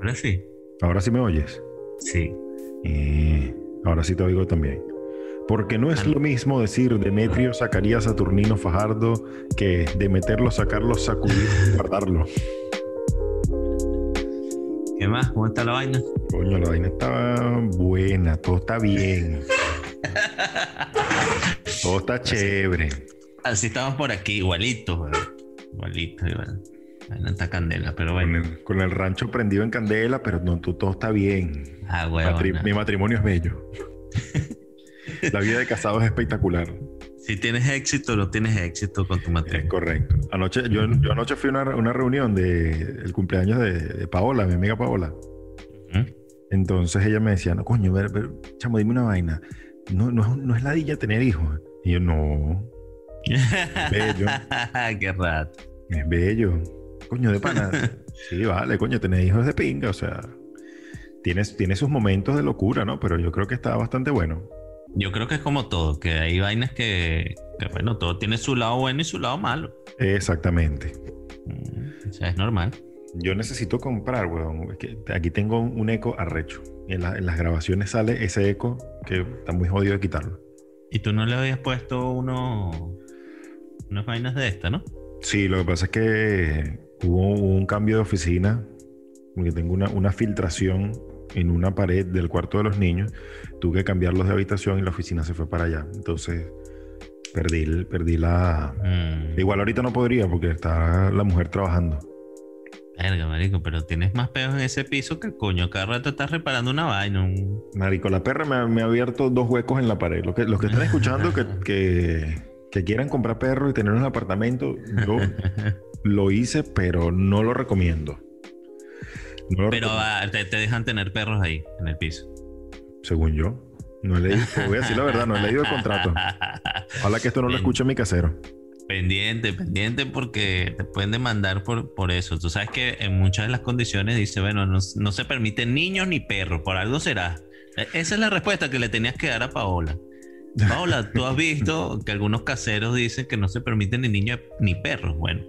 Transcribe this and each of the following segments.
Ahora sí. Ahora sí me oyes. Sí. Eh, ahora sí te oigo también. Porque no es lo mismo decir Demetrio, Zacarías, Saturnino, Fajardo que Demeterlo, sacarlo, sacudir, guardarlo. ¿Qué más? ¿Cómo está la vaina? Coño, la vaina está buena, todo está bien. todo está chévere. Así estamos por aquí, igualitos, weón. Igualitos, igual. Está candela, pero Con bueno. el, con el rancho prendido en candela, pero no, todo está bien. Ah, Matri- weón. mi matrimonio es bello. la vida de casado es espectacular. Si tienes éxito, no tienes éxito con tu Es matrimonio. correcto. Anoche, yo, yo anoche fui a una, una reunión de el cumpleaños de, de Paola, mi amiga Paola. ¿Mm? Entonces ella me decía, no, coño, ver, ver, chamo, dime una vaina. No, no, es- no es ladilla tener hijos. Y yo, no, Bello. Qué rato. es bello. Coño, de pana. sí, vale, coño, tener hijos de pinga, o sea. Tienes, tiene sus momentos de locura, ¿no? Pero yo creo que está bastante bueno. Yo creo que es como todo, que hay vainas que, que, bueno, todo tiene su lado bueno y su lado malo. Exactamente. Mm, O sea, es normal. Yo necesito comprar, weón. Aquí tengo un, un eco arrecho. En, la- en las grabaciones sale ese eco que está muy jodido de quitarlo. Y tú no le habías puesto uno, unas vainas de esta, ¿no? Sí, lo que pasa es que hubo un cambio de oficina, porque tengo una, una filtración en una pared del cuarto de los niños. Tuve que cambiarlos de habitación y la oficina se fue para allá. Entonces perdí, el- perdí la... Mm, Igual ahorita no podría porque está la mujer trabajando. Verga, marico, pero tienes más peos en ese piso que coño. Cada rato estás reparando una vaina. un- Marico, la perra me ha, me ha abierto dos huecos en la pared. Los que, los que están escuchando que, que, que quieran comprar perro y tener un apartamento, yo lo hice, pero no lo recomiendo. No lo Pero recomiendo, ah, te, te dejan tener perros ahí, en el piso. según yo. No he leído, voy a decir la verdad, no he leído el contrato. Ojalá que esto no lo escuche mi casero. Pendiente, pendiente porque te pueden demandar por, por eso. Tú sabes que en muchas de las condiciones dice, bueno, no, no se permiten niños ni perros, por algo será. E- Esa es la respuesta que le tenías que dar a Paola. Paola, tú has visto que algunos caseros dicen que no se permiten ni niños ni perros. Bueno,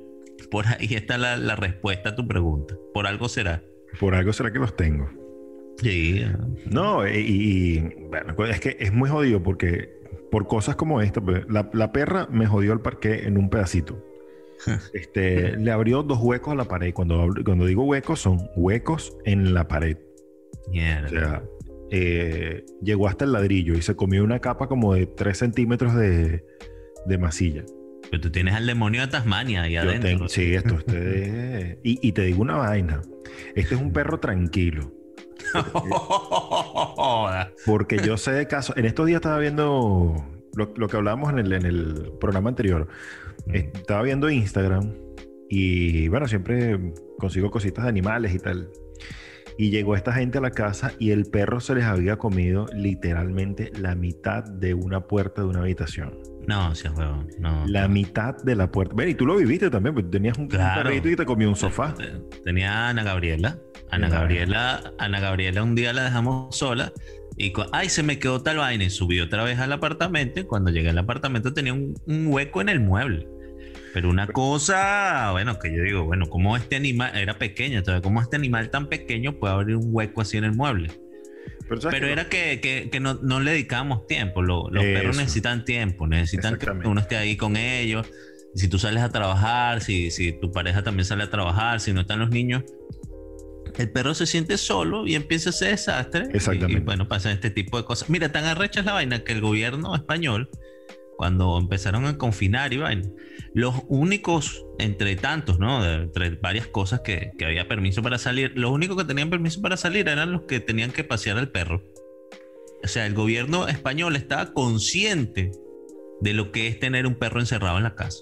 por ahí está la, la respuesta a tu pregunta. Por algo será. Por algo será que los tengo. Sí. ah, No, y, y- bueno, es que es muy jodido porque por cosas como esta, pues, la, la perra me jodió el parque en un pedacito. Este, le abrió dos huecos a la pared. Cuando, digo huecos, son huecos en la pared. mierda. O sea, eh, llegó hasta el ladrillo y se comió una capa como de 3 centímetros de, de masilla. Pero tú tienes al demonio de Tasmania ahí Yo adentro. tengo- sí, esto, este, y, y te digo una vaina. Este es un perro tranquilo. Porque yo sé de casos. En estos días estaba viendo lo, lo que hablábamos en el, en el programa anterior. Estaba viendo Instagram y bueno, siempre consigo cositas de animales y tal. Y llegó esta gente a la casa y el perro se les había comido literalmente la mitad de una puerta de una habitación. No, seas huevón. No. La mitad de la puerta. Ven, y tú lo viviste también, porque tenías un, Claro. perrito y te comió un sofá. Tenía a Ana Gabriela. Ana Claro. Gabriela, Ana Gabriela un día la dejamos sola y ay, se me quedó tal vaina y subió otra vez al apartamento y cuando llegué al apartamento tenía un, un hueco en el mueble. Pero una cosa, bueno, que yo digo, bueno, ¿cómo este animal, era pequeño, entonces, ¿cómo este animal tan pequeño puede abrir un hueco así en el mueble? Pero, era que, que- que no, no le dedicábamos tiempo. Lo- los perros necesitan tiempo, necesitan que uno esté ahí con ellos. Si tú sales a trabajar, si, si tu pareja también sale a trabajar, si no están los niños, el perro se siente solo y empieza ese desastre. Y- Exactamente. Y, bueno, pasan este tipo de cosas. Mira, tan arrecha es la vaina que el gobierno español, cuando empezaron a confinar y vaina, los únicos, entre tantos, ¿no? Entre varias cosas que, que había permiso para salir, los únicos que tenían permiso para salir eran los que tenían que pasear al perro. O sea, el gobierno español estaba consciente de lo que es tener un perro encerrado en la casa.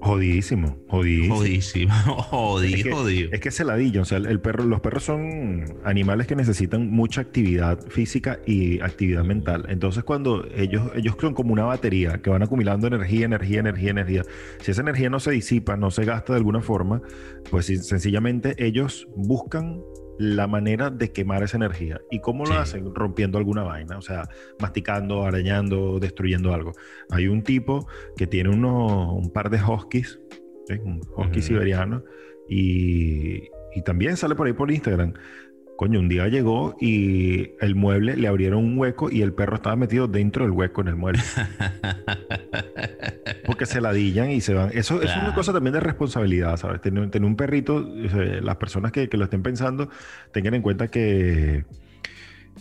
Jodidísimo, jodidísimo. Jodísimo, jodido, Es que- jodido. Es que es o sea, el perro, los perros son animales que necesitan mucha actividad física y actividad mental. Entonces, cuando ellos, ellos son como una batería que van acumulando energía, energía, energía, energía. Si esa energía no se disipa, no se gasta de alguna forma, pues sencillamente ellos buscan la manera de quemar esa energía. ¿Y cómo lo hacen? Rompiendo alguna vaina, o sea, masticando, arañando, destruyendo algo. Hay un tipo que tiene uno, un par de huskies, ¿sí? un husky siberiano, y y también sale por ahí por Instagram. Coño, un día llegó y el mueble le abrieron un hueco y el perro estaba metido dentro del hueco en el mueble. Porque se ladillan y se van. Eso, es una cosa también de responsabilidad, ¿sabes? Tener, tener un perrito, las personas que, que, lo estén pensando, tengan en cuenta que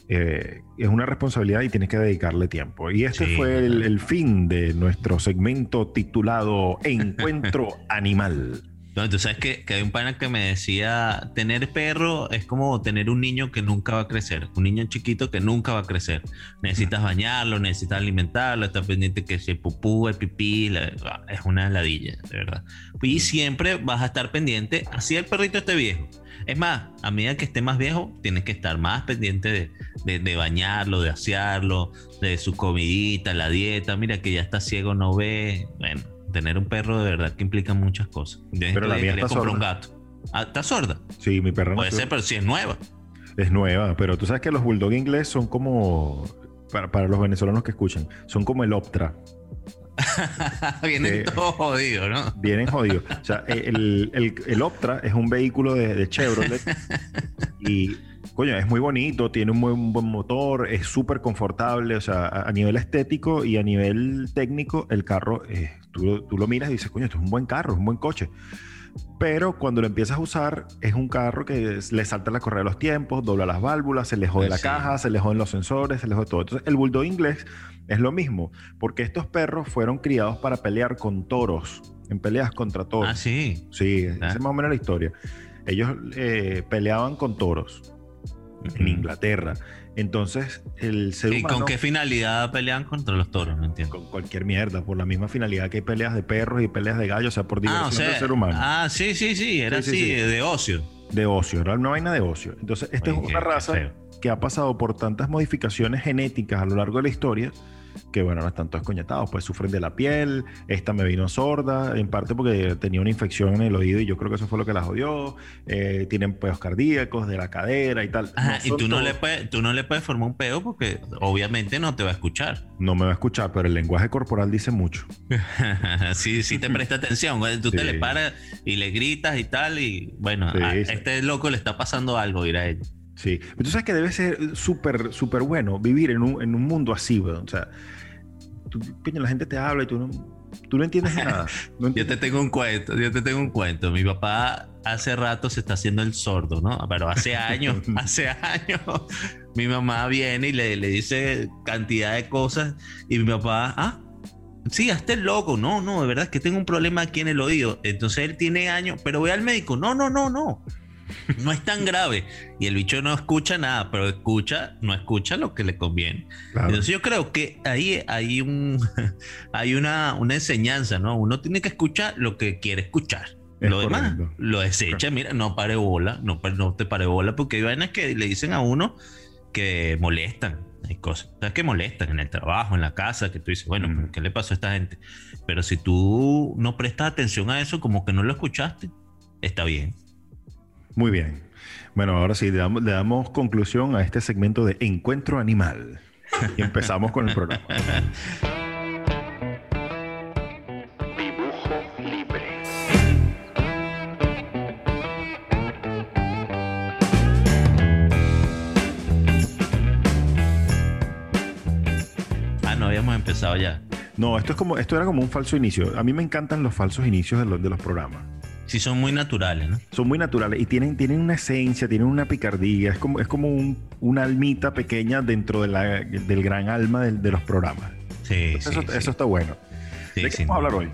eh, es una responsabilidad y tienes que dedicarle tiempo. Y este fue el, el fin de nuestro segmento titulado Encuentro Animal. No, tú sabes que, que, hay un pana que me decía, tener perro es como tener un niño que nunca va a crecer, un niño chiquito que nunca va a crecer. Necesitas bañarlo, necesitas alimentarlo, estar pendiente que se pupú, el pipí, ah, es una ladilla, de verdad. Y siempre vas a estar pendiente, así el perrito esté viejo. Es más, a medida que esté más viejo, tienes que estar más pendiente de, de, de bañarlo, de asearlo, de su comidita, la dieta. Mira que ya está ciego, no ve. Bueno, tener un perro de verdad que implica muchas cosas. Pero la mía está sorda. un gato. Ah, ¿Está sorda? Sí, mi perra Puede ser, pero si es nueva. Es nueva, pero tú sabes que los bulldog inglés son como, para, los venezolanos que escuchan, son como el Optra. vienen todos jodidos, ¿no? Vienen jodidos. O sea, el, el, el Optra es un vehículo de, de Chevrolet y coño, es muy bonito, tiene un, muy, buen motor, es súper confortable, o sea, a, nivel estético y a nivel técnico, el carro, eh, tú, tú, lo miras y dices, coño, esto es un buen carro, es un buen coche. Pero cuando lo empiezas a usar, es un carro que le salta la correa de los tiempos, dobla las válvulas, se le jode la caja, se le joden los sensores, se le jode todo. Entonces, el Bulldog inglés es lo mismo, porque estos perros fueron criados para pelear con toros, en peleas contra toros. Ah, sí. Sí, esa es más o menos la historia. Ellos eh, peleaban con toros en Inglaterra. Entonces, el ser ¿Y con qué finalidad pelean contra los toros? No entiendo. Con cualquier mierda, por la misma finalidad que hay peleas de perros y peleas de gallos, o sea, por diversión ah, del ser humano. Ah, sí, sí, sí, era así, de ocio. De ocio, era una vaina de ocio. Entonces, esta es una raza que ha pasado por tantas modificaciones genéticas a lo largo de la historia que bueno, no están todos coñetados, pues sufren de la piel, esta me vino sorda, en parte porque tenía una infección en el oído y yo creo que eso fue lo que la jodió, eh, tienen peos cardíacos de la cadera y tal. y tú no, le puedes, tú no le puedes formar un peo porque obviamente no te va a escuchar. No me va a escuchar, pero el lenguaje corporal dice mucho. sí, sí te presta atención, tú te le paras y le gritas y tal y bueno, a este loco le está pasando algo, ir a él. Sí, pero tú sabes que debe ser súper, súper bueno vivir en un, en un mundo así, weón. O sea, tú, la gente te habla y tú no, tú no entiendes nada. yo te tengo un cuento, yo te tengo un cuento. Mi papá hace rato se está haciendo el sordo, ¿no? Pero hace años, hace años, mi mamá viene y le, le dice cantidad de cosas y mi papá, ah, sí, hasta el loco. No, no, de verdad es que tengo un problema aquí en el oído. Entonces él tiene años, pero voy al médico. No, no, no, no no es tan grave. Y el bicho no escucha nada, pero escucha, no escucha lo que le conviene. Entonces yo creo que ahí hay un hay una, una enseñanza, ¿no? Uno tiene que escuchar lo que quiere escuchar. lo demás lo desecha, mira, no pare bola, no, no te pare bola, porque hay vainas que le dicen a uno que molestan. Hay cosas que molestan en el trabajo, en la casa, que tú dices, bueno, ¿qué le pasó a esta gente? Pero si tú no prestas atención a eso, como que no lo escuchaste, está bien. Muy bien. Bueno, ahora sí, le damos, conclusión a este segmento de Encuentro Animal. Y empezamos con el programa. Dibujo libre. Ah, no habíamos empezado ya. No, esto es como, esto era como un falso inicio. A mí me encantan los falsos inicios de los, de los programas. Sí, son muy naturales, ¿no? Son muy naturales y tienen, tienen una esencia, tienen una picardía, es como, es como un, una almita pequeña dentro de la, del gran alma de, los programas. Sí, sí, eso, está bueno. ¿De qué vamos a hablar hoy?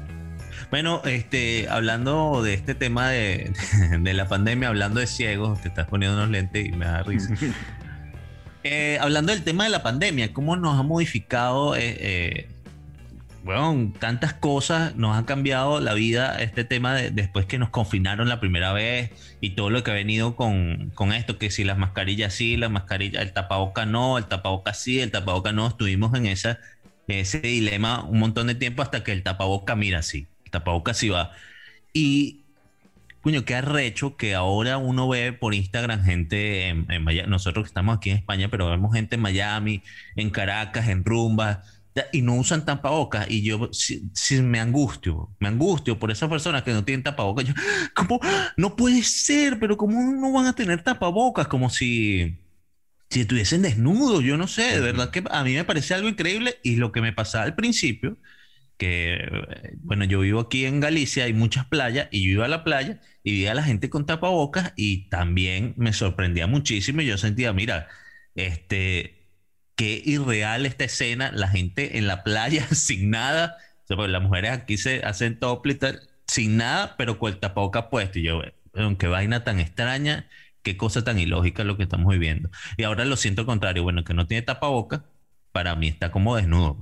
Bueno, este, hablando de este tema de, de, la pandemia, hablando de ciegos, te estás poniendo unos lentes y me da risa. Eh, hablando del tema de la pandemia, ¿cómo nos ha modificado eh, eh bueno, tantas cosas nos han cambiado la vida este tema de, después que nos confinaron la primera vez y todo lo que ha venido con, con, esto, que si las mascarillas sí, las mascarillas, el tapaboca no, el tapaboca sí, el tapaboca no, estuvimos en esa, ese dilema un montón de tiempo hasta que el tapaboca mira sí, el tapaboca sí va. Y, coño, qué arrecho que ahora uno ve por Instagram gente en, en Miami, nosotros que estamos aquí en España, pero vemos gente en Miami, en Caracas, en Rumba y no usan tapabocas y yo si, me angustio, me angustio por esas personas que no tienen tapabocas. Yo, ¿cómo? No puede ser, pero ¿cómo no van a tener tapabocas? Como si, si estuviesen desnudos, yo no sé, de verdad que a mí me parece algo increíble y lo que me pasaba al principio, que, bueno, yo vivo aquí en Galicia, hay muchas playas y yo iba a la playa y vi a la gente con tapabocas y también me sorprendía muchísimo y yo sentía, mira, este qué irreal esta escena, la gente en la playa sin nada, las mujeres aquí se hacen topless sin nada, pero con el tapabocas puesto. Y yo, qué vaina tan extraña, qué cosa tan ilógica lo que estamos viviendo. Y ahora lo siento contrario, bueno, que no tiene tapabocas, para mí está como desnudo.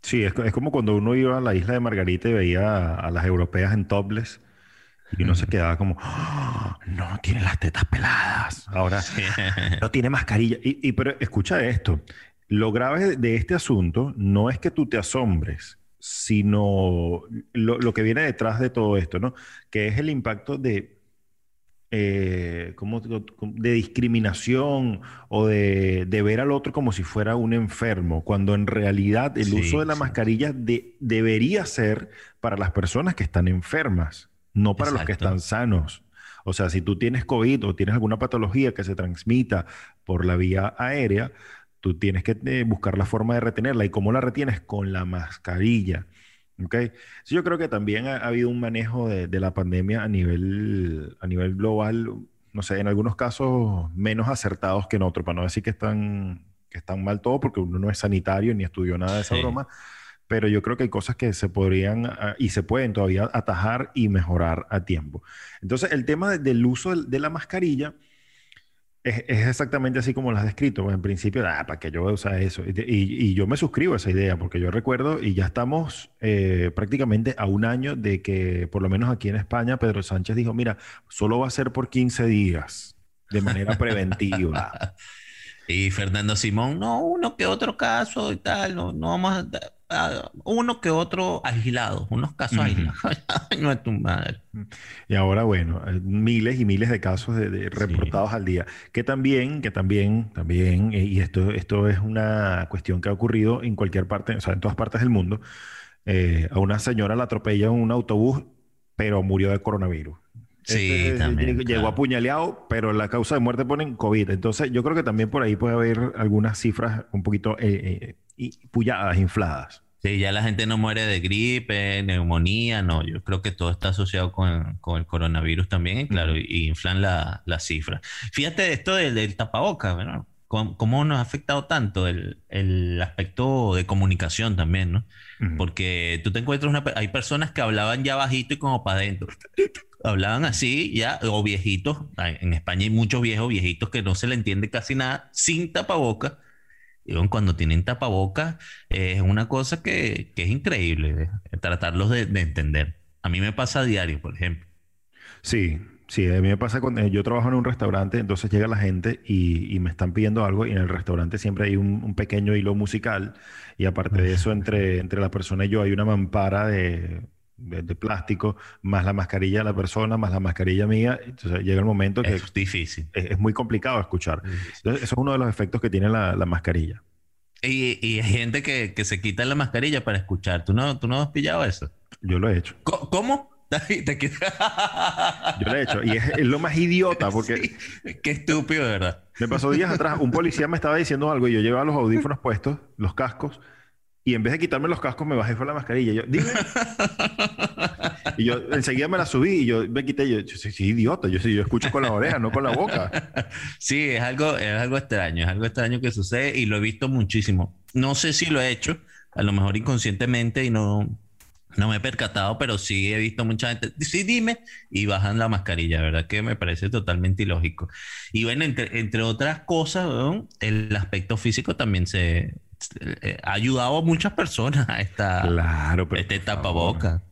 Sí, es, es como cuando uno iba a la isla de Margarita y veía a, las europeas en topless. Y uno se quedaba como, ¡Ah! no tiene las tetas peladas. Ahora no tiene mascarilla. Y, y, pero escucha esto. Lo grave de este asunto no es que tú te asombres, sino lo, que viene detrás de todo esto, ¿no? Que es el impacto de, eh, de discriminación o de, ver al otro como si fuera un enfermo, cuando en realidad el uso de la mascarilla debería ser para las personas que están enfermas, no para los que están sanos. O sea, si tú tienes COVID o tienes alguna patología que se transmita por la vía aérea, Tú tienes que eh, buscar la forma de retenerla. ¿Y cómo la retienes? Con la mascarilla. ¿Ok? yo creo que también ha, habido un manejo de, la pandemia a nivel, a nivel global, no sé, en algunos casos menos acertados que en otros, para no decir que están, que están mal todo, porque uno no es sanitario ni estudió nada de esa broma, pero yo creo que hay cosas que se podrían y se pueden todavía atajar y mejorar a tiempo. Entonces, el tema del uso de la mascarilla es, exactamente así como lo has descrito. Pues, en principio, ah, ¿para qué yo voy a usar eso? Y, yo me suscribo a esa idea, porque yo recuerdo, y ya estamos eh, prácticamente a un año de que, por lo menos aquí en España, Pedro Sánchez dijo, mira, solo va a ser por 15 días, de manera preventiva. y Fernando Simón, no, uno que otro caso y tal, no, no vamos a uno que otro aislado, unos casos aislados. no es tu madre. Y ahora, bueno, miles y miles de casos de, reportados al día. Que también, que también, también, eh, y esto, esto es una cuestión que ha ocurrido en cualquier parte, o sea, en todas partes del mundo. Eh, a una señora la atropella en un autobús, pero murió de coronavirus. Sí, este, también. Llegó apuñaleado, pero la causa de muerte ponen COVID. Entonces, yo creo que también por ahí puede haber algunas cifras un poquito eh, y puyadas, infladas. Sí, ya la gente no muere de gripe, neumonía, no. Yo creo que todo está asociado con, el coronavirus también, y claro, y, inflan la, la cifra. Fíjate esto del, del tapabocas, ¿no? ¿Cómo, nos ha afectado tanto el, el aspecto de comunicación también, ¿no? Porque tú te encuentras una... Hay personas que hablaban ya bajito y como para adentro. Hablaban así ya, o viejitos. En España hay muchos viejos, viejitos que no se le entiende casi nada, sin tapabocas cuando tienen tapabocas, es una cosa que, es increíble eh, tratarlos de, entender. A mí me pasa a diario, por ejemplo. Sí, sí, a mí me pasa cuando yo trabajo en un restaurante, entonces llega la gente y, me están pidiendo algo y en el restaurante siempre hay un, pequeño hilo musical y aparte de eso entre, entre la persona y yo hay una mampara de de, plástico, más la mascarilla de la persona, más la mascarilla mía. Entonces llega el momento que es difícil. Es, muy complicado escuchar. Entonces, eso es uno de los efectos que tiene la, la mascarilla. Y, y, hay gente que, que, se quita la mascarilla para escuchar. ¿Tú no, ¿Tú no has pillado eso? Yo lo he hecho. ¿Cómo? Yo lo he hecho. Y es, lo más idiota porque... Qué estúpido, verdad. Me pasó días atrás. Un policía me estaba diciendo algo y yo llevaba los audífonos puestos, los cascos. Y en vez de quitarme los cascos, me bajé por la mascarilla. Yo, dime. y yo enseguida me la subí y yo me quité. Yo, yo soy idiota. Yo, yo escucho con la oreja, no con la boca. Sí, es algo, es algo extraño. Es algo extraño que sucede y lo he visto muchísimo. No sé si lo he hecho, a lo mejor inconscientemente y no, no me he percatado, pero sí he visto mucha gente. Sí, dime. Y bajan la mascarilla, ¿verdad? Que me parece totalmente ilógico. Y bueno, entre, entre otras cosas, el aspecto físico también se ha ayudado a muchas personas a esta, claro, pero este tapaboca.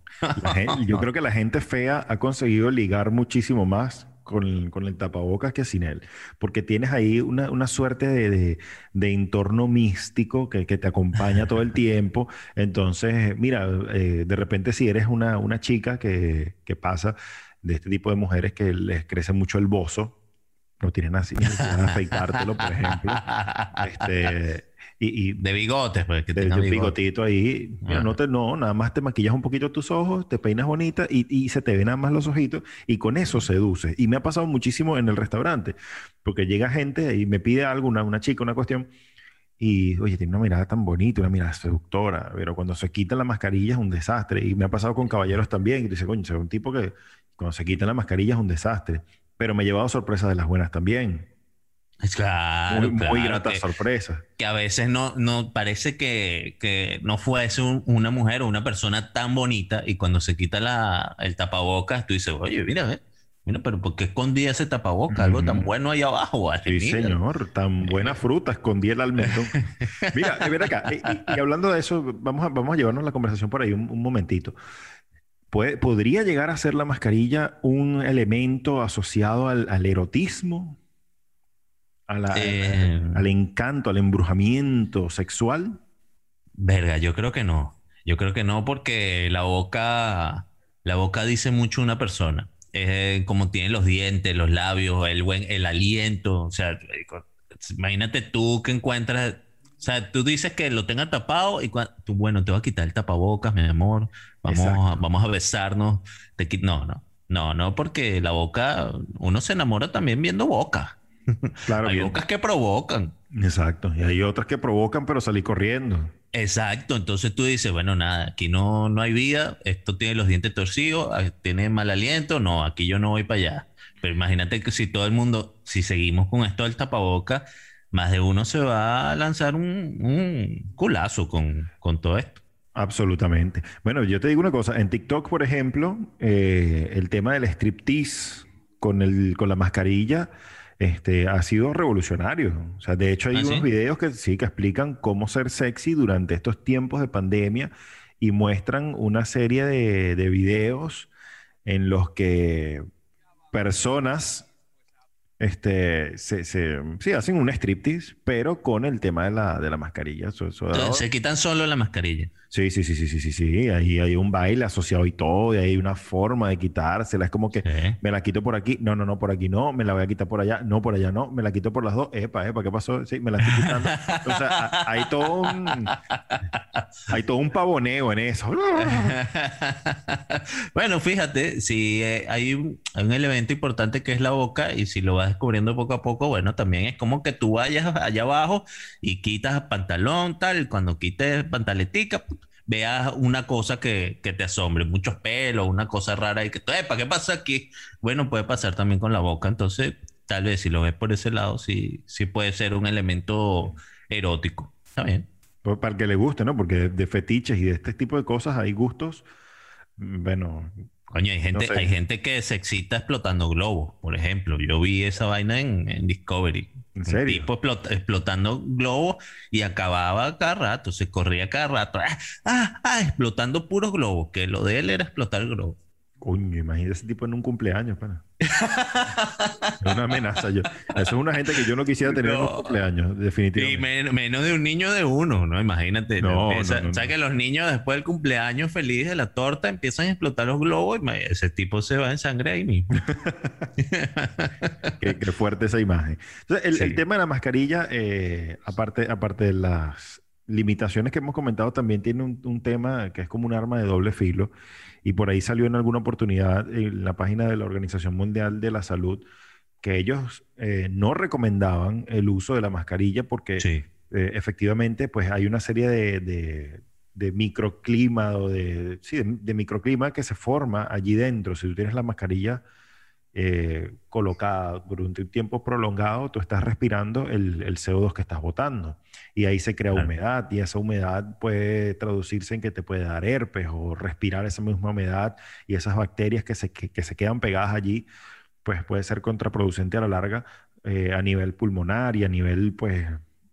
yo creo que la gente fea ha conseguido ligar muchísimo más con, con el tapabocas que sin él, porque tienes ahí una, una suerte de, de, entorno místico que, que, te acompaña todo el tiempo. Entonces, mira, eh, de repente si eres una, una chica que, que, pasa de este tipo de mujeres que les crece mucho el bozo, no tienen así, afeitártelo, por ejemplo. Este, Y, de bigotes, pues, que de, bigotito ahí. no, te, no, nada más te maquillas un poquito tus ojos, te peinas bonita y, y, se te ven nada más los ojitos y con eso seduces. Y me ha pasado muchísimo en el restaurante, porque llega gente y me pide algo, una, una chica, una cuestión, y oye, tiene una mirada tan bonita, una mirada seductora, pero cuando se quita la mascarilla es un desastre. Y me ha pasado con caballeros también, y dice, coño, es un tipo que cuando se quita la mascarilla es un desastre. Pero me he llevado sorpresas de las buenas también. Claro, muy, muy grata sorpresa. Que a veces no, no parece que, que no fuese una mujer o una persona tan bonita y cuando se quita la, el tapabocas tú dices, oye, mira, eh, mira, pero ¿por qué escondía ese tapabocas? Algo tan bueno ahí abajo. Sí, señor, tan buena fruta, escondí el almendón. mira, ven acá, y, hablando de eso, vamos a, vamos a llevarnos la conversación por ahí un, un momentito. ¿Podría llegar a ser la mascarilla un elemento asociado al, al erotismo? Eh, al encanto, al embrujamiento sexual? Verga, yo creo que no. Yo creo que no porque la boca, la boca dice mucho una persona. Es como tiene los dientes, los labios, el buen, el aliento. O sea, imagínate tú que encuentras, o sea, tú dices que lo tenga tapado y tú, bueno, te va a quitar el tapabocas, mi amor. Vamos, a, vamos a besarnos. Te, no, no, no, no, porque la boca, uno se enamora también viendo boca. Claro, hay bocas que provocan. Exacto. Y hay otras que provocan, pero salí corriendo. Exacto. Entonces tú dices, bueno, nada, aquí no, no hay vida, esto tiene los dientes torcidos, ah, tiene mal aliento, no, aquí yo no voy para allá. Pero imagínate que si todo el mundo, si seguimos con esto del tapaboca, más de uno se va a lanzar un, culazo con, todo esto. Absolutamente. Bueno, yo te digo una cosa, en TikTok, por ejemplo, eh, el tema del striptease con, el, con la mascarilla este, ha sido revolucionario. O sea, de hecho hay ¿Ah, unos videos que sí que explican cómo ser sexy durante estos tiempos de pandemia y muestran una serie de, de videos en los que personas este, se, se, sí, hacen un striptease, pero con el tema de la, de la mascarilla. se quitan solo la mascarilla. Sí, sí, sí, sí, sí, sí, sí. Ahí hay un baile asociado y todo, y hay una forma de quitársela. Es como que me la quito por aquí, no, no, no, por aquí no, me la voy a quitar por allá, no, por allá no, me la quito por las dos, epa, epa, ¿qué pasó? Sí, me la estoy quitando. Entonces, hay todo un, hay todo un pavoneo en eso. bueno, fíjate, si eh, hay, un, hay un elemento importante que es la boca, y si lo vas descubriendo poco a poco, bueno, también es como que tú vayas allá abajo y quitas pantalón, tal, cuando quites pantaletica, veas una cosa que, te asombre, muchos pelos, una cosa rara y que, ¿para qué pasa aquí? Bueno, puede pasar también con la boca, entonces tal vez si lo ves por ese lado, sí, sí puede ser un elemento erótico, está bien. Pues, para que le guste, ¿no? Porque de fetiches y de este tipo de cosas hay gustos, bueno, Coño, hay gente, hay gente que se excita explotando globos, por ejemplo. Yo vi esa vaina en, Discovery. ¿En serio? Un tipo explotando globos y acababa cada rato, se corría cada rato. ¡Ah, ah, ah! Explotando puros globos, que lo de él era explotar el globo. Coño, imagínate ese tipo en un cumpleaños, pana. es una amenaza. Yo. Eso es una gente que yo no quisiera tener en un cumpleaños, definitivamente. Y menos de un niño de uno, ¿no? Imagínate. No, o sea, que los niños después del cumpleaños feliz de la torta empiezan a explotar los globos y ese tipo se va en sangre ahí mismo. qué, fuerte esa imagen. Entonces, el, tema de la mascarilla, eh, aparte, aparte de las limitaciones que hemos comentado, también tiene un, un tema que es como un arma de doble filo y por ahí salió en alguna oportunidad en la página de la Organización Mundial de la Salud que ellos eh, no recomendaban el uso de la mascarilla porque eh, efectivamente pues hay una serie de, de, microclima o de, sí, de, microclima que se forma allí dentro. Si tú tienes la mascarilla eh, colocada durante un tiempo prolongado, tú estás respirando el, el CO2 que estás botando y ahí se crea humedad y esa humedad puede traducirse en que te puede dar herpes o respirar esa misma humedad y esas bacterias que se, que, se quedan pegadas allí, pues puede ser contraproducente a la larga eh, a nivel pulmonar y a nivel, pues,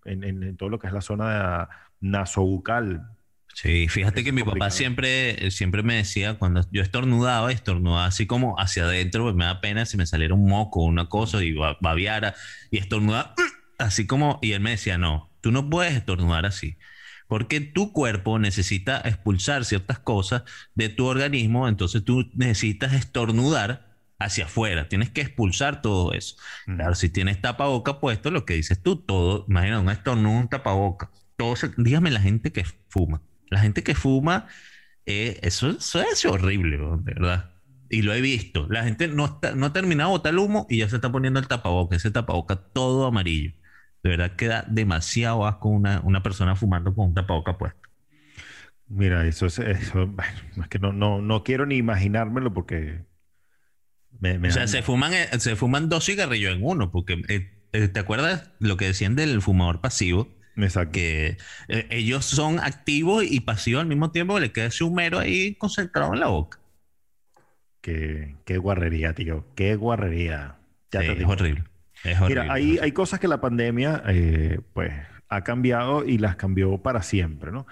en, en, todo lo que es la zona nasobucal. Sí, fíjate que mi papá siempre, siempre me decía, cuando yo estornudaba, estornudaba así como hacia adentro, pues me da pena si me saliera un moco o una cosa y babiara y estornudaba así como, y él me decía, no, Tú no puedes estornudar así, porque tu cuerpo necesita expulsar ciertas cosas de tu organismo, entonces tú necesitas estornudar hacia afuera, tienes que expulsar todo eso. Claro, si tienes tapaboca puesto, lo que dices tú, todo, imagina un estornudo, un tapaboca. todos, dígame la gente que fuma. La gente que fuma, eh, eso, eso, es horrible, de verdad. Y lo he visto. La gente no, está, no ha terminado de botar el humo y ya se está poniendo el tapaboca. Ese tapaboca todo amarillo. De verdad queda demasiado asco una, una persona fumando con un tapaboca puesto. Mira, eso es, eso, es que no, no, no quiero ni imaginármelo porque o sea, se fuman, eh, se fuman dos cigarrillos en uno, porque eh, ¿te acuerdas lo que decían del fumador pasivo? Exacto. Que ellos son activos y pasivos al mismo tiempo, le queda ese humero ahí concentrado en la boca. Qué, qué guarrería, tío. Qué guarrería. es horrible. Mira, hay, hay cosas que la pandemia, pues, ha cambiado y las cambió para siempre, ¿no?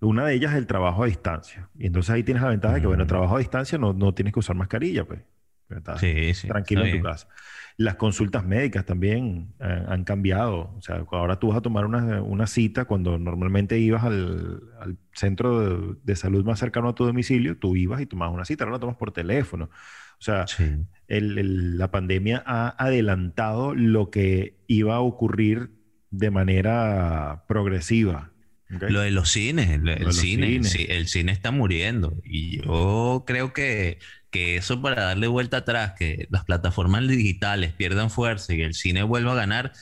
Una de ellas es el trabajo a distancia. Y entonces ahí tienes la ventaja de que, bueno, el mm. trabajo a distancia no, no tienes que usar mascarilla, pues sí, sí, tranquilo en tu casa. Las consultas médicas también eh, han cambiado. O sea, ahora tú vas a tomar una, una cita cuando normalmente ibas al, al centro de, salud más cercano a tu domicilio, tú ibas y tomabas una cita, ahora la tomas por teléfono. O sea, el, la pandemia ha adelantado lo que iba a ocurrir de manera progresiva. Lo de los cines, el, cine, el cine está muriendo. Y yo creo que que eso para darle vuelta atrás, que las plataformas digitales pierdan fuerza y el cine vuelva a ganar,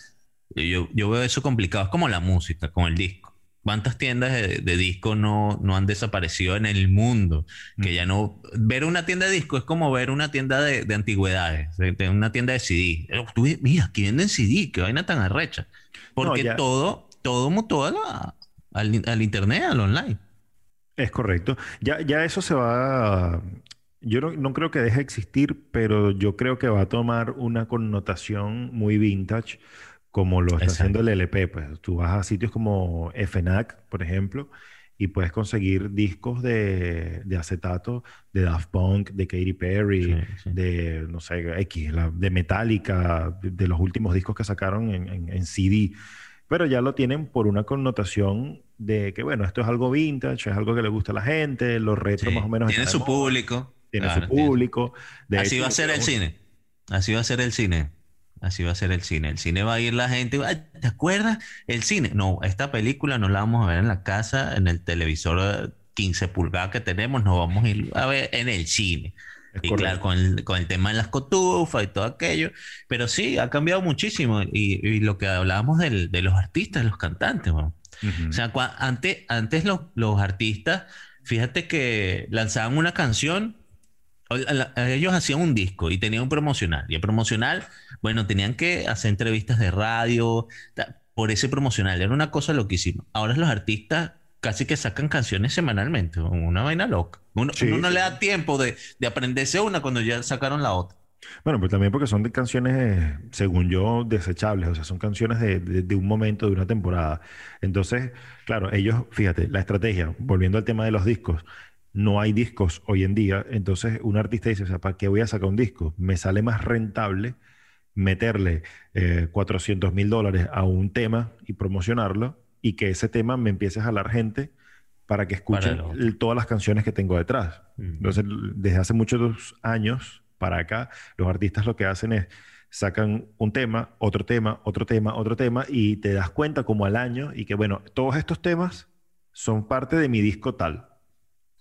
yo, yo veo eso complicado. Es como la música, como el disco. ¿Cuántas tiendas de, disco no, no, han desaparecido en el mundo? Que ya no... Ver una tienda de disco es como ver una tienda de, de antigüedades, una tienda de CD. mira, aquí venden CD, qué vaina tan arrecha. Porque todo, todo mutó al, al, internet, al online. Es correcto. Ya, ya eso se va yo no, creo que deje de existir, pero yo creo que va a tomar una connotación muy vintage, como lo está haciendo el LP. Pues tú vas a sitios como FNAC, por ejemplo, y puedes conseguir discos de, acetato de Daft Punk, de Katy Perry, de, no sé, X, de Metallica, de, los últimos discos que sacaron en, CD. Pero ya lo tienen por una connotación de que, bueno, esto es algo vintage, es algo que le gusta a la gente, los retro más o menos. Tiene su público tiene su público. Así va a ser el cine. Así va a ser el cine. Así va a ser el cine. El cine va a ir la gente. ¿Te acuerdas? El cine. No, esta película no la vamos a ver en la casa, en el televisor 15 pulgadas que tenemos, nos vamos a ir a ver en el cine. Y claro, con el, tema de las cotufas y todo aquello. Pero sí, ha cambiado muchísimo. Y, lo que hablábamos de los artistas, los cantantes. O sea, antes, antes los, los artistas, fíjate que lanzaban una canción ellos hacían un disco y tenían un promocional. Y el promocional, bueno, tenían que hacer entrevistas de radio por ese promocional. Era una cosa loquísima. Ahora los artistas casi que sacan canciones semanalmente. Una vaina loca. Uno, no le da tiempo de, de, aprenderse una cuando ya sacaron la otra. Bueno, pues también porque son de canciones, según yo, desechables. O sea, son canciones de, de un momento, de una temporada. Entonces, claro, ellos, fíjate, la estrategia, volviendo al tema de los discos, no hay discos hoy en día, entonces un artista dice, o sea, ¿para qué voy a sacar un disco? Me sale más rentable meterle 400 eh, mil dólares a un tema y promocionarlo y que ese tema me empiece a jalar gente para que escuchen todas las canciones que tengo detrás. Entonces, desde hace muchos años para acá, los artistas lo que hacen es sacan un tema, otro tema, otro tema, otro tema y te das cuenta como al año y que, bueno, todos estos temas son parte de mi disco tal.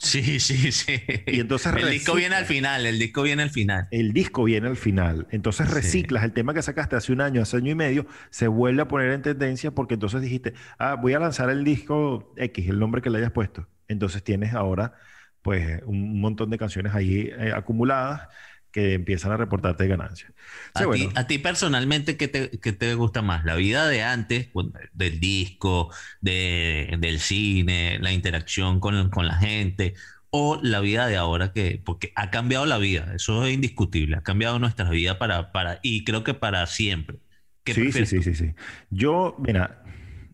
Sí, sí, sí. Y entonces el disco viene al final, el disco viene al final. El disco viene al final. Entonces reciclas el tema que sacaste hace un año, hace año y medio, se vuelve a poner en tendencia porque entonces dijiste, ah, voy a lanzar el disco X, el nombre que le hayas puesto. Entonces tienes ahora pues un montón de canciones ahí eh, acumuladas que empiezan a reportarte ganancias. a, ti, personalmente, ¿qué te, gusta más? ¿La vida de antes, del disco, del cine, la interacción con, la gente? ¿O la vida de ahora que, porque ha cambiado la vida, eso es indiscutible, ha cambiado nuestra vida para, para y creo que para siempre. sí, sí, sí, sí, sí. Yo, mira,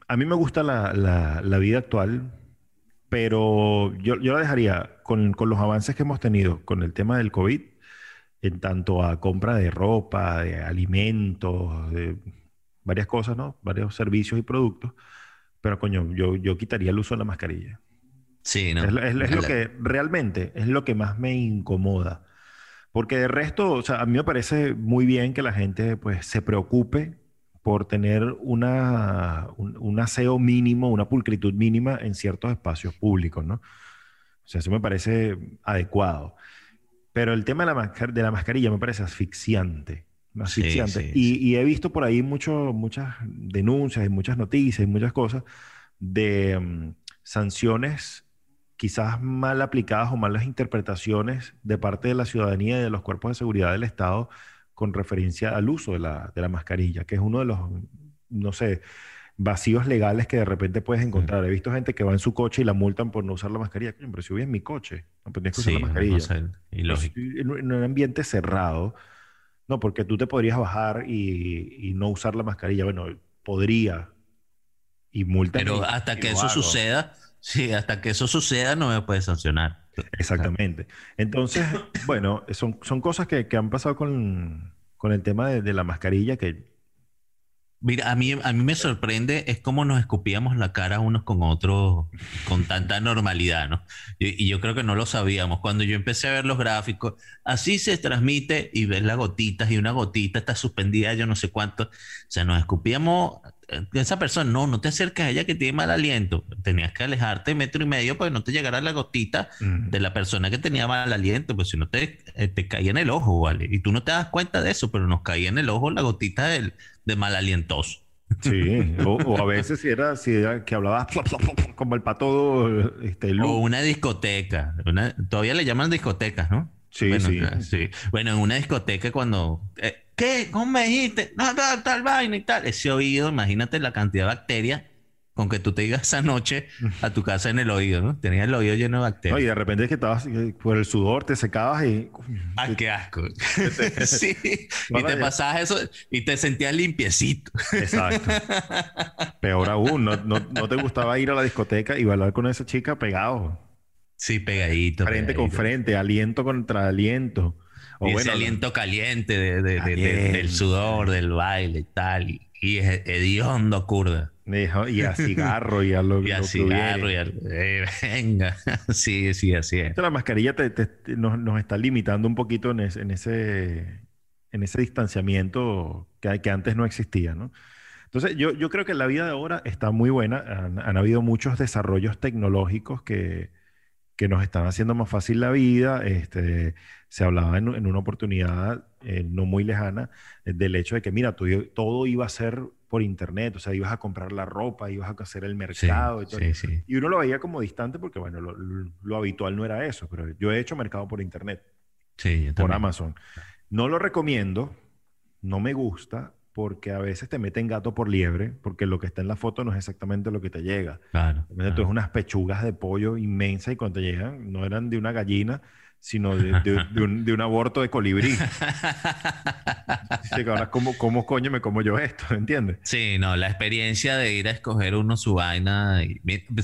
a mí me gusta la, vida actual, pero yo, yo la dejaría con, con los avances que hemos tenido con el tema del COVID en tanto a compra de ropa, de alimentos, de varias cosas, ¿no? Varios servicios y productos. Pero coño, yo, yo quitaría el uso de la mascarilla. Sí, ¿no? Es, lo que realmente es lo que más me incomoda. Porque de resto, o sea, a mí me parece muy bien que la gente pues se preocupe por tener una, un, aseo mínimo, una pulcritud mínima en ciertos espacios públicos, ¿no? O sea, eso me parece adecuado. Pero el tema de la, de la mascarilla me parece asfixiante. asfixiante. y, he visto por ahí mucho, muchas denuncias y muchas noticias y muchas cosas de mm, sanciones quizás mal aplicadas o malas interpretaciones de parte de la ciudadanía y de los cuerpos de seguridad del Estado con referencia al uso de la, de la mascarilla, que es uno de los, no sé, vacíos legales que de repente puedes encontrar. He visto gente que va en su coche y la multan por no usar la mascarilla. Pero si voy en mi coche, no tienes que usar la mascarilla. En, un ambiente cerrado, no, porque tú te podrías bajar y, y no usar la mascarilla. Bueno, podría. Y multan. Pero hasta que eso suceda, sí, hasta que eso suceda no me puedes sancionar. Exactamente. Entonces, bueno, son, son cosas que, que han pasado con, con el tema de, de, la mascarilla que... Mira, a mí, a mí me sorprende es cómo nos escupíamos la cara unos con otros con tanta normalidad, ¿no? Y, y, yo creo que no lo sabíamos. Cuando yo empecé a ver los gráficos, así se transmite y ves las gotitas y una gotita está suspendida, yo no sé cuánto. O sea, nos escupíamos esa persona, no, no te acerques a ella que tiene mal aliento. Tenías que alejarte metro y medio para que no te llegara la gotita de la persona que tenía mal aliento, pues si no te, eh, te caía en el ojo, ¿vale? Y tú no te das cuenta de eso, pero nos caía en el ojo la gotita del, de mal alientoso. Sí, o, a veces si era, si era que hablabas como el pato este, O una discoteca. todavía le llaman discotecas, ¿no? Sí, bueno, sí. Bueno, en una discoteca cuando... Eh, ¿Qué? ¿Cómo me dijiste? No, tal, tal vaina y tal. Ese oído, imagínate la cantidad de bacterias con que tú te ibas esa noche a tu casa en el oído, ¿no? Tenías el oído lleno de bacterias. y de repente es que estabas eh, por el sudor, te secabas y. ¡Ah, qué asco! sí. y te pasabas eso y te sentías limpiecito. Exacto. Peor aún, no, no, no, te gustaba ir a la discoteca y bailar con esa chica pegado. Sí, pegadito. Frente con frente, aliento contra aliento. O ese aliento caliente de, de, del sudor, del baile y tal. Y, es hediondo curda. Y a cigarro y a lo, y a cigarro y a, eh, venga. sí, sí, así es. La mascarilla te, nos, nos, está limitando un poquito en, en, ese, en ese distanciamiento que, que antes no existía, ¿no? Entonces, yo, yo creo que la vida de ahora está muy buena. Han, han habido muchos desarrollos tecnológicos que, que nos están haciendo más fácil la vida. Este, se hablaba en, una oportunidad eh, no muy lejana eh, del hecho de que, mira, todo iba a ser por internet, o sea, ibas a comprar la ropa, ibas a hacer el mercado y todo. y uno lo veía como distante porque, bueno, lo, habitual no era eso, pero yo he hecho mercado por internet, por Amazon. No lo recomiendo, no me gusta, porque a veces te meten gato por liebre, porque lo que está en la foto no es exactamente lo que te llega. Claro. Entonces, unas pechugas de pollo inmensas y cuando te llegan no eran de una gallina, sino de, un, aborto de colibrí. Así que ahora, ¿cómo, ¿cómo, coño me como yo esto? ¿Entiendes? Sí, no, la experiencia de ir a escoger uno su vaina.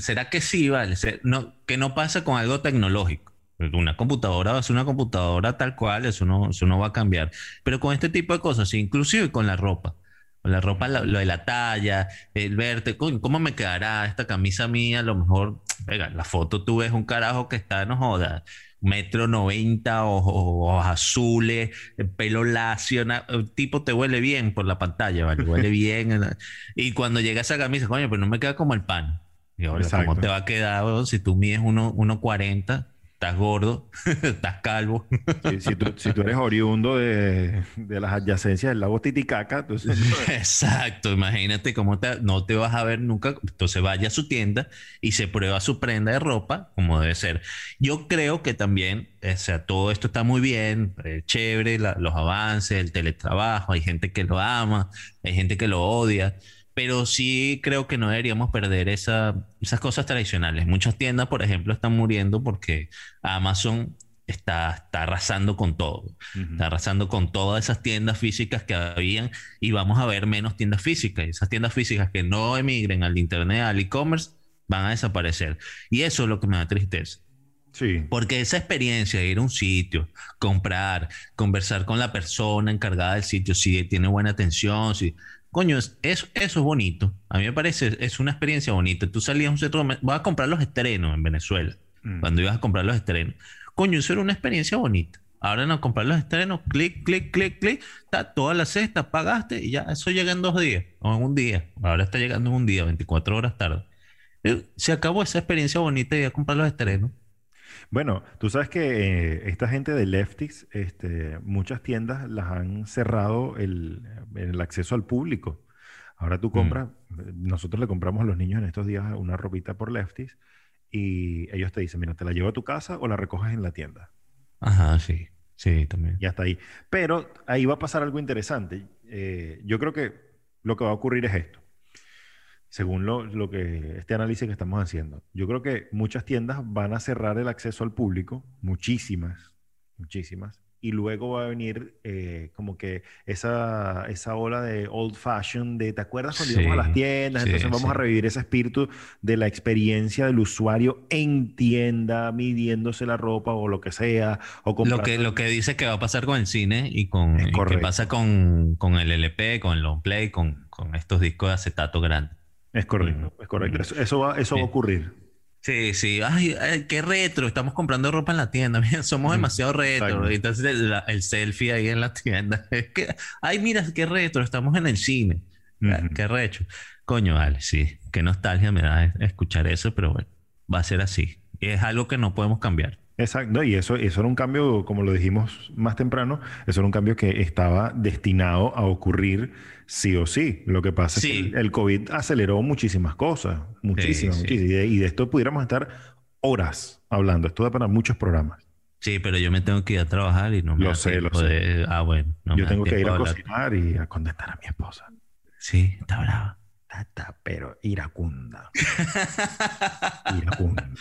¿Será que sí, vale? No, que no pasa con algo tecnológico. Una computadora va a ser una computadora tal cual, eso no, eso no va a cambiar. Pero con este tipo de cosas, inclusive con la ropa. Con la ropa, lo, de la talla, el verte, ¿cómo me quedará esta camisa mía? A lo mejor, venga, la foto tú ves un carajo que está, no joda, metro noventa, ojos, azules, pelo lacio, el tipo te huele bien por la pantalla, ¿vale? Huele bien. y cuando llega esa camisa, coño, pues no me queda como el pan. Y ahora, ¿cómo te va a quedar si tú mides 1.40? Estás gordo, estás calvo. si, tú, eres oriundo de, las adyacencias del lago Titicaca, entonces... Exacto, imagínate cómo no te vas a ver nunca. Entonces vaya a su tienda y se prueba su prenda de ropa como debe ser. Yo creo que también, o sea, todo esto está muy bien, eh, chévere, los avances, el teletrabajo, hay gente que lo ama, hay gente que lo odia pero sí creo que no deberíamos perder esas cosas tradicionales. Muchas tiendas, por ejemplo, están muriendo porque Amazon está, está arrasando con todo. Está arrasando con todas esas tiendas físicas que habían y vamos a ver menos tiendas físicas. Esas tiendas físicas que no emigren al Internet, al e-commerce, van a desaparecer. Y eso es lo que me da tristeza. Sí. Porque esa experiencia de ir a un sitio, comprar, conversar con la persona encargada del sitio, si tiene buena atención, si Coño, eso, eso es bonito. A mí me parece, es una experiencia bonita. Tú salías a un centro, vas a comprar los estrenos en Venezuela, mm. cuando ibas a comprar los estrenos. Coño, eso era una experiencia bonita. Ahora no, comprar los estrenos, clic, clic, clic, clic, está toda la cesta, pagaste y ya eso llega en dos días o en un día. Ahora está llegando en un día, 24 horas tarde. Eh, Se acabó esa experiencia bonita de ir a comprar los estrenos. Bueno, tú sabes que eh, esta gente de Lefties, este, muchas tiendas las han cerrado el, el acceso al público. Ahora tú Mm. compras, nosotros le compramos a los niños en estos días una ropita por Lefties y ellos te dicen, mira, te la llevo a tu casa o la recoges en la tienda. Ajá, sí, sí, también. Ya está ahí. Pero ahí va a pasar algo interesante. Eh, yo creo que lo que va a ocurrir es esto. Según lo, lo que este análisis que estamos haciendo, yo creo que muchas tiendas van a cerrar el acceso al público, muchísimas, muchísimas, y luego va a venir eh, como que esa, esa ola de old fashion, de ¿te acuerdas cuando íbamos a las tiendas? sí, Entonces vamos a revivir ese espíritu de la experiencia del usuario en tienda, midiéndose la ropa o lo que sea, o Lo que, lo que dice que va a pasar con el cine y con y que pasa con, con el LP, con el long play, con, con estos discos de acetato grandes. Es correcto, Ujú, es correcto. Eso, eso va, eso va a Sí. ocurrir. Sí, sí. Ay, ay, qué retro. Estamos comprando ropa en la tienda. Mira, somos Mm, demasiado retro. Y Entonces el, la- el selfie ahí en la tienda. Es que, ay, mira, qué retro. Estamos en el cine. Ah. Qué recho. Coño, vale, sí. Qué nostalgia me da escuchar eso, pero bueno, va a ser así. Es algo que no podemos cambiar. Exacto, y eso, eso era un cambio, como lo dijimos más temprano, eso era un cambio que estaba destinado a ocurrir sí o sí. Lo que pasa es que el, COVID aceleró muchísimas cosas, muchísimas, sí. muchísimas. Y de, y de esto pudiéramos estar horas hablando. Esto da para muchos programas. Sí, pero yo me tengo que ir a trabajar y no me Lo sé, lo sé. de- Ah, bueno. no Yo tengo que ir a cocinar y a contentar a mi esposa. Sí, está brava. Tata, pero iracunda. Iracunda.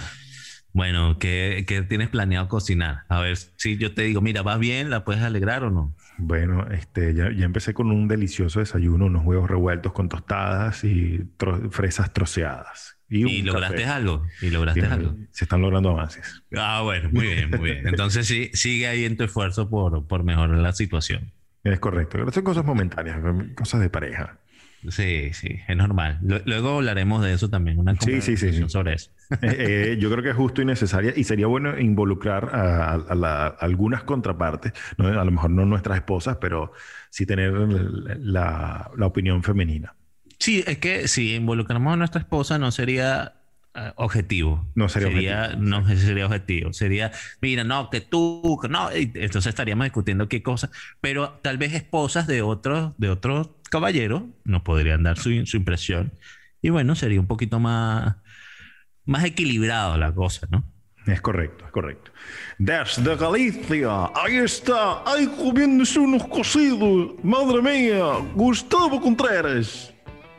Bueno, ¿qué, qué tienes planeado cocinar? A ver si yo te digo, mira, ¿vas bien? ¿La puedes alegrar o no? Bueno, este, ya, ya empecé con un delicioso desayuno, unos huevos revueltos con tostadas y tro- fresas troceadas. Y, ¿Y un lograste algo? ¿Y lograste Sí, algo? Se están logrando avances. Ah, bueno, muy bien, muy bien. Entonces sí, sigue ahí en tu esfuerzo por, por mejorar la situación. Es correcto. Pero son cosas momentáneas, cosas de pareja. Sí, sí, es normal. Lu- Luego hablaremos de eso también, una Sí, sí, sí, conversación sí. sobre eso. Eh, eh, yo creo que es justo y necesaria y sería bueno involucrar a, a- a la- a algunas contrapartes, ¿no? a lo mejor no nuestras esposas, pero sí tener la, la opinión femenina. Sí, es que si involucramos a nuestra esposa no sería eh, objetivo. No sería objetivo, No sería objetivo. Sería, mira, no, que tú, no. y Entonces estaríamos discutiendo qué cosas. Pero tal vez esposas de otros, de otros caballeros nos podrían dar su, su impresión. Y bueno, sería un poquito más, más equilibrado la cosa, ¿no? Es correcto, es correcto. Desde Galicia, ahí está, ahí comiéndose unos cocidos. Madre mía, Gustavo Contreras.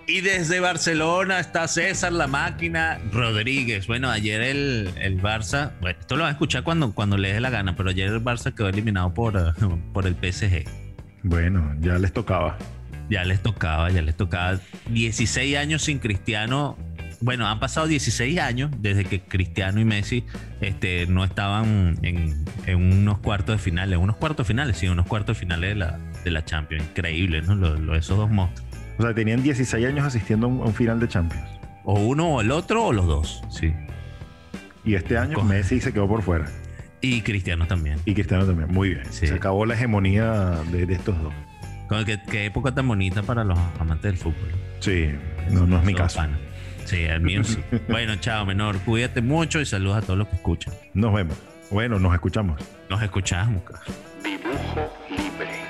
Y desde Barcelona está César la máquina Rodríguez. Bueno, ayer el, el Barça, bueno, esto lo vas a escuchar cuando, cuando le dé la gana, pero ayer el Barça quedó eliminado por, por el PSG. Bueno, ya les tocaba. Ya les tocaba, ya les tocaba 16 años sin Cristiano. Bueno, han pasado 16 años desde que Cristiano y Messi este, no estaban en, en unos cuartos de finales, unos cuartos de finales, sí, unos cuartos de finales de la, de la Champions. Increíble, ¿no? Lo- lo- esos dos monstruos. O sea, tenían 16 años asistiendo a un, a un final de Champions. O uno o el otro o los dos, sí. Y este año Coge. Messi se quedó por fuera. Y Cristiano también. Y Cristiano también. Muy bien. Sí. Se acabó la hegemonía de, de estos dos. Que- Qué, época tan bonita para los amantes del fútbol. Sí, no, no es mi caso. Sí, el mío sí. bueno, chao, menor. Cuídate mucho y saludos a todos los que escuchan. Nos vemos. Bueno, nos escuchamos. Nos escuchamos. cara. Dibujo libre.